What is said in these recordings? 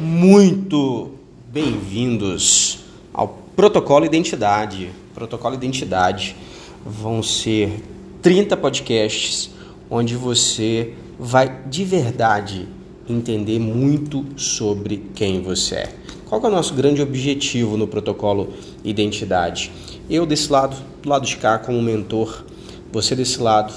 Muito bem-vindos ao Protocolo Identidade. Protocolo Identidade vão ser 30 podcasts onde você vai de verdade entender muito sobre quem você é. Qual é o nosso grande objetivo no protocolo Identidade? Eu desse lado, do lado de cá como mentor, você desse lado,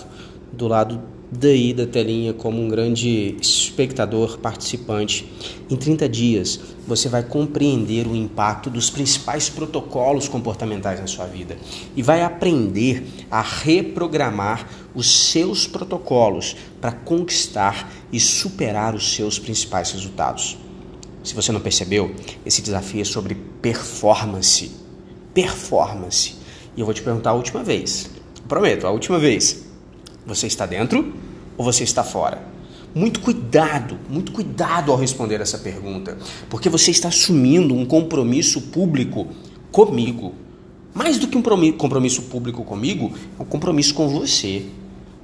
do lado daí da telinha como um grande espectador participante. Em 30 dias, você vai compreender o impacto dos principais protocolos comportamentais na sua vida e vai aprender a reprogramar os seus protocolos para conquistar e superar os seus principais resultados. Se você não percebeu, esse desafio é sobre performance. Performance. E eu vou te perguntar a última vez. Prometo, a última vez. Você está dentro ou você está fora? Muito cuidado, muito cuidado ao responder essa pergunta, porque você está assumindo um compromisso público comigo. Mais do que um compromisso público comigo, é um compromisso com você.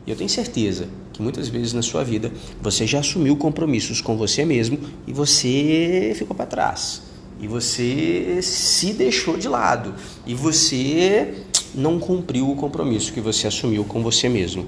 E eu tenho certeza que muitas vezes na sua vida você já assumiu compromissos com você mesmo e você ficou para trás. E você se deixou de lado. E você não cumpriu o compromisso que você assumiu com você mesmo.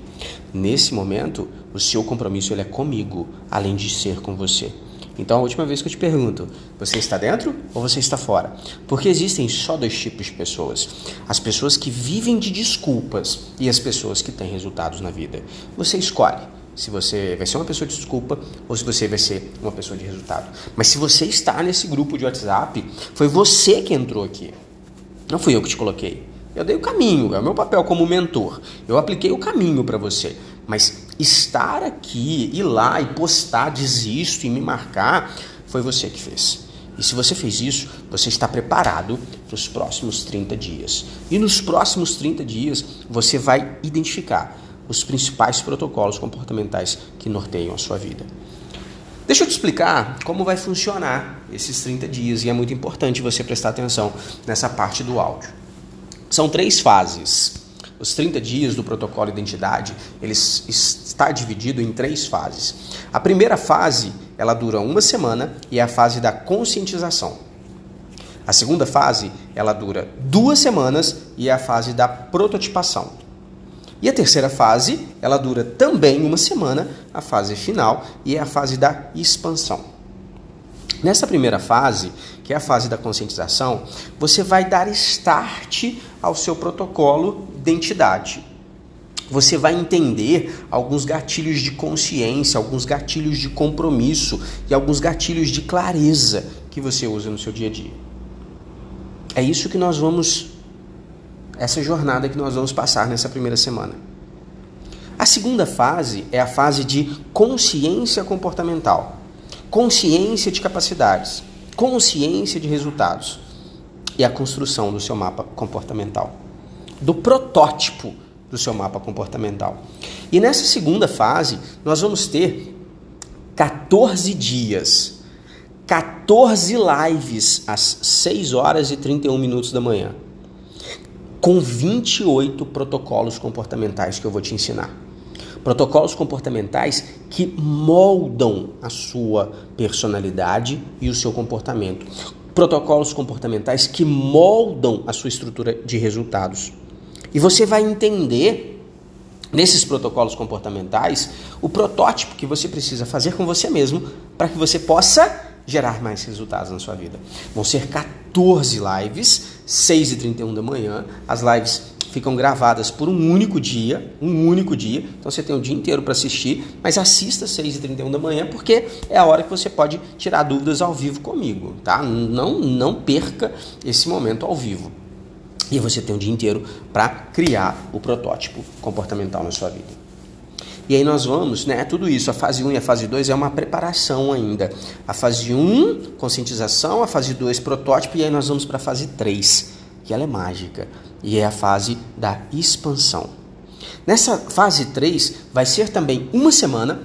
Nesse momento, o seu compromisso ele é comigo, além de ser com você. Então, a última vez que eu te pergunto, você está dentro ou você está fora? Porque existem só dois tipos de pessoas: as pessoas que vivem de desculpas e as pessoas que têm resultados na vida. Você escolhe se você vai ser uma pessoa de desculpa ou se você vai ser uma pessoa de resultado. Mas se você está nesse grupo de WhatsApp, foi você que entrou aqui. Não fui eu que te coloquei. Eu dei o caminho, é o meu papel como mentor. Eu apliquei o caminho para você. Mas estar aqui, ir lá e postar, desisto e me marcar, foi você que fez. E se você fez isso, você está preparado para os próximos 30 dias. E nos próximos 30 dias, você vai identificar os principais protocolos comportamentais que norteiam a sua vida. Deixa eu te explicar como vai funcionar esses 30 dias e é muito importante você prestar atenção nessa parte do áudio. São três fases. Os 30 dias do protocolo identidade, ele está dividido em três fases. A primeira fase, ela dura uma semana e é a fase da conscientização. A segunda fase, ela dura duas semanas e é a fase da prototipação. E a terceira fase, ela dura também uma semana, a fase final, e é a fase da expansão. Nessa primeira fase, que é a fase da conscientização, você vai dar start ao seu protocolo de identidade. Você vai entender alguns gatilhos de consciência, alguns gatilhos de compromisso e alguns gatilhos de clareza que você usa no seu dia a dia. É isso que nós vamos, essa jornada que nós vamos passar nessa primeira semana. A segunda fase é a fase de consciência comportamental consciência de capacidades, consciência de resultados e a construção do seu mapa comportamental, do protótipo do seu mapa comportamental. E nessa segunda fase, nós vamos ter 14 dias, 14 lives às 6 horas e 31 minutos da manhã, com 28 protocolos comportamentais que eu vou te ensinar. Protocolos comportamentais que moldam a sua personalidade e o seu comportamento. Protocolos comportamentais que moldam a sua estrutura de resultados. E você vai entender nesses protocolos comportamentais o protótipo que você precisa fazer com você mesmo para que você possa gerar mais resultados na sua vida. Vão ser 14 lives, 6 e 31 da manhã. As lives ficam gravadas por um único dia, um único dia. Então você tem o dia inteiro para assistir, mas assista às 6h31 da manhã, porque é a hora que você pode tirar dúvidas ao vivo comigo, tá? Não, não perca esse momento ao vivo. E você tem o dia inteiro para criar o protótipo comportamental na sua vida. E aí nós vamos, né? Tudo isso, a fase 1 e a fase 2 é uma preparação ainda. A fase 1, conscientização, a fase 2, protótipo, e aí nós vamos para a fase 3, que ela é mágica e é a fase da expansão. Nessa fase 3 vai ser também uma semana,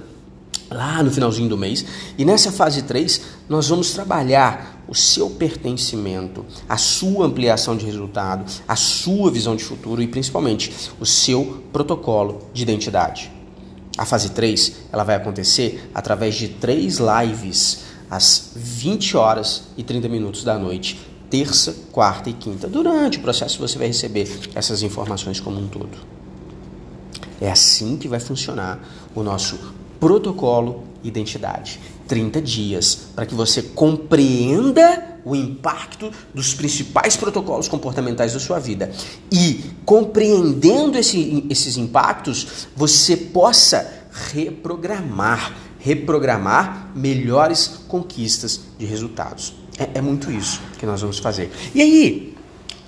lá no finalzinho do mês, e nessa fase 3 nós vamos trabalhar o seu pertencimento, a sua ampliação de resultado, a sua visão de futuro e principalmente o seu protocolo de identidade. A fase 3 ela vai acontecer através de três lives às 20 horas e 30 minutos da noite, terça, quarta e quinta. Durante o processo você vai receber essas informações como um todo. É assim que vai funcionar o nosso protocolo identidade. 30 dias para que você compreenda o impacto dos principais protocolos comportamentais da sua vida. E compreendendo esse, esses impactos, você possa reprogramar, reprogramar melhores conquistas de resultados. É, é muito isso que nós vamos fazer. E aí,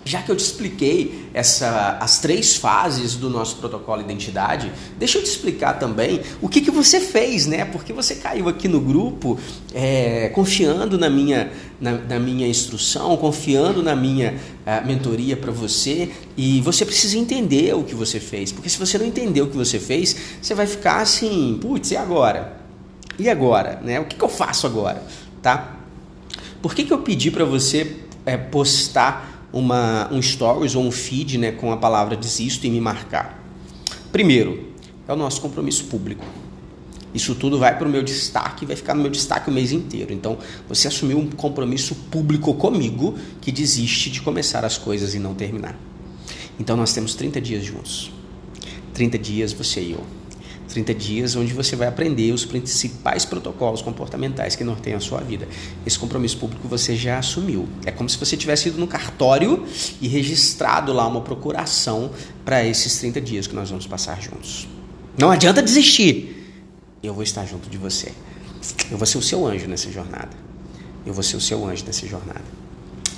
já que eu te expliquei essa, as três fases do nosso protocolo identidade, deixa eu te explicar também o que, que você fez, né? Porque você caiu aqui no grupo é, confiando na minha, na, na, minha instrução, confiando na minha uh, mentoria para você e você precisa entender o que você fez. Porque se você não entender o que você fez, você vai ficar assim, putz, e agora? E agora? Né? O que, que eu faço agora? Tá? Por que, que eu pedi para você é, postar uma, um stories ou um feed né, com a palavra desisto e me marcar. Primeiro, é o nosso compromisso público. Isso tudo vai para o meu destaque, vai ficar no meu destaque o mês inteiro. Então, você assumiu um compromisso público comigo que desiste de começar as coisas e não terminar. Então, nós temos 30 dias juntos. 30 dias você e eu. 30 dias onde você vai aprender os principais protocolos comportamentais que norteiam a sua vida. Esse compromisso público você já assumiu. É como se você tivesse ido no cartório e registrado lá uma procuração para esses 30 dias que nós vamos passar juntos. Não adianta desistir. Eu vou estar junto de você. Eu vou ser o seu anjo nessa jornada. Eu vou ser o seu anjo nessa jornada.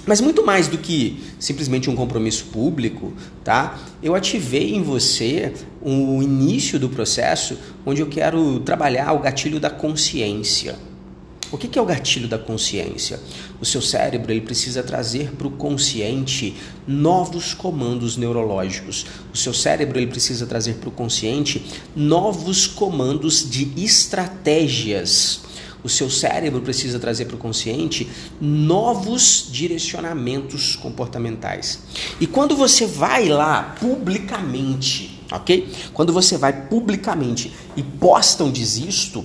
Mas muito mais do que simplesmente um compromisso público, tá? Eu ativei em você o início do processo onde eu quero trabalhar o gatilho da consciência. O que é o gatilho da consciência? O seu cérebro ele precisa trazer para o consciente novos comandos neurológicos. O seu cérebro ele precisa trazer para o consciente novos comandos de estratégias o seu cérebro precisa trazer para o consciente novos direcionamentos comportamentais. E quando você vai lá publicamente, ok? Quando você vai publicamente e posta um desisto,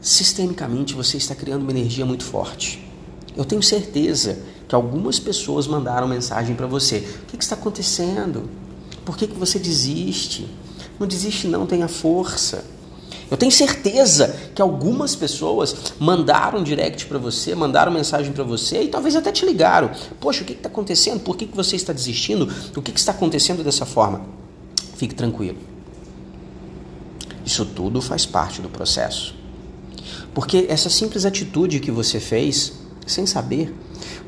sistemicamente você está criando uma energia muito forte. Eu tenho certeza que algumas pessoas mandaram mensagem para você: o que, que, está acontecendo? Por que, que você desiste? Não desiste, não, tenha força. Eu tenho certeza que algumas pessoas mandaram direct para você, mandaram mensagem para você e talvez até te ligaram. Poxa, o que está acontecendo? Por que, que você está desistindo? O que, que está acontecendo dessa forma? Fique tranquilo. Isso tudo faz parte do processo. Porque essa simples atitude que você fez, sem saber,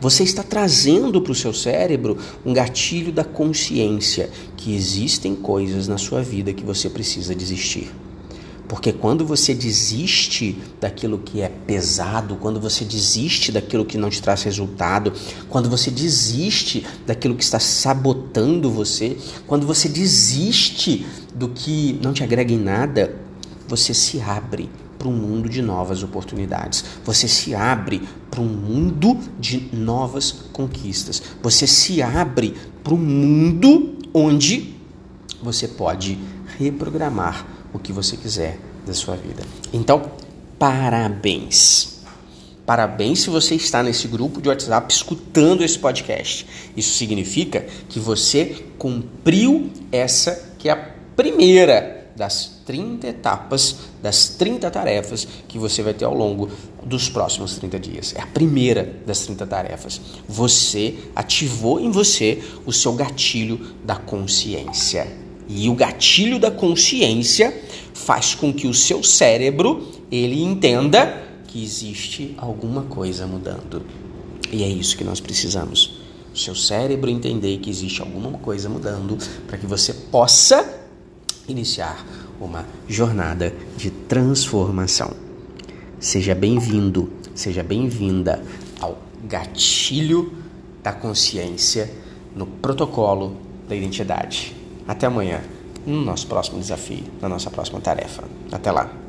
você está trazendo para o seu cérebro um gatilho da consciência que existem coisas na sua vida que você precisa desistir. Porque quando você desiste daquilo que é pesado, quando você desiste daquilo que não te traz resultado, quando você desiste daquilo que está sabotando você, quando você desiste do que não te agrega em nada, você se abre para um mundo de novas oportunidades. Você se abre para um mundo de novas conquistas. Você se abre para um mundo onde você pode reprogramar o que você quiser da sua vida. Então, parabéns. Parabéns se você está nesse grupo de WhatsApp escutando esse podcast. Isso significa que você cumpriu essa que é a primeira das 30 etapas, das 30 tarefas que você vai ter ao longo dos próximos 30 dias. É a primeira das 30 tarefas. Você ativou em você o seu gatilho da consciência. E o gatilho da consciência faz com que o seu cérebro ele entenda que existe alguma coisa mudando. E é isso que nós precisamos. O seu cérebro entender que existe alguma coisa mudando para que você possa iniciar uma jornada de transformação. Seja bem-vindo, seja bem-vinda ao gatilho da consciência no protocolo da identidade. Até amanhã, no nosso próximo desafio, na nossa próxima tarefa. Até lá.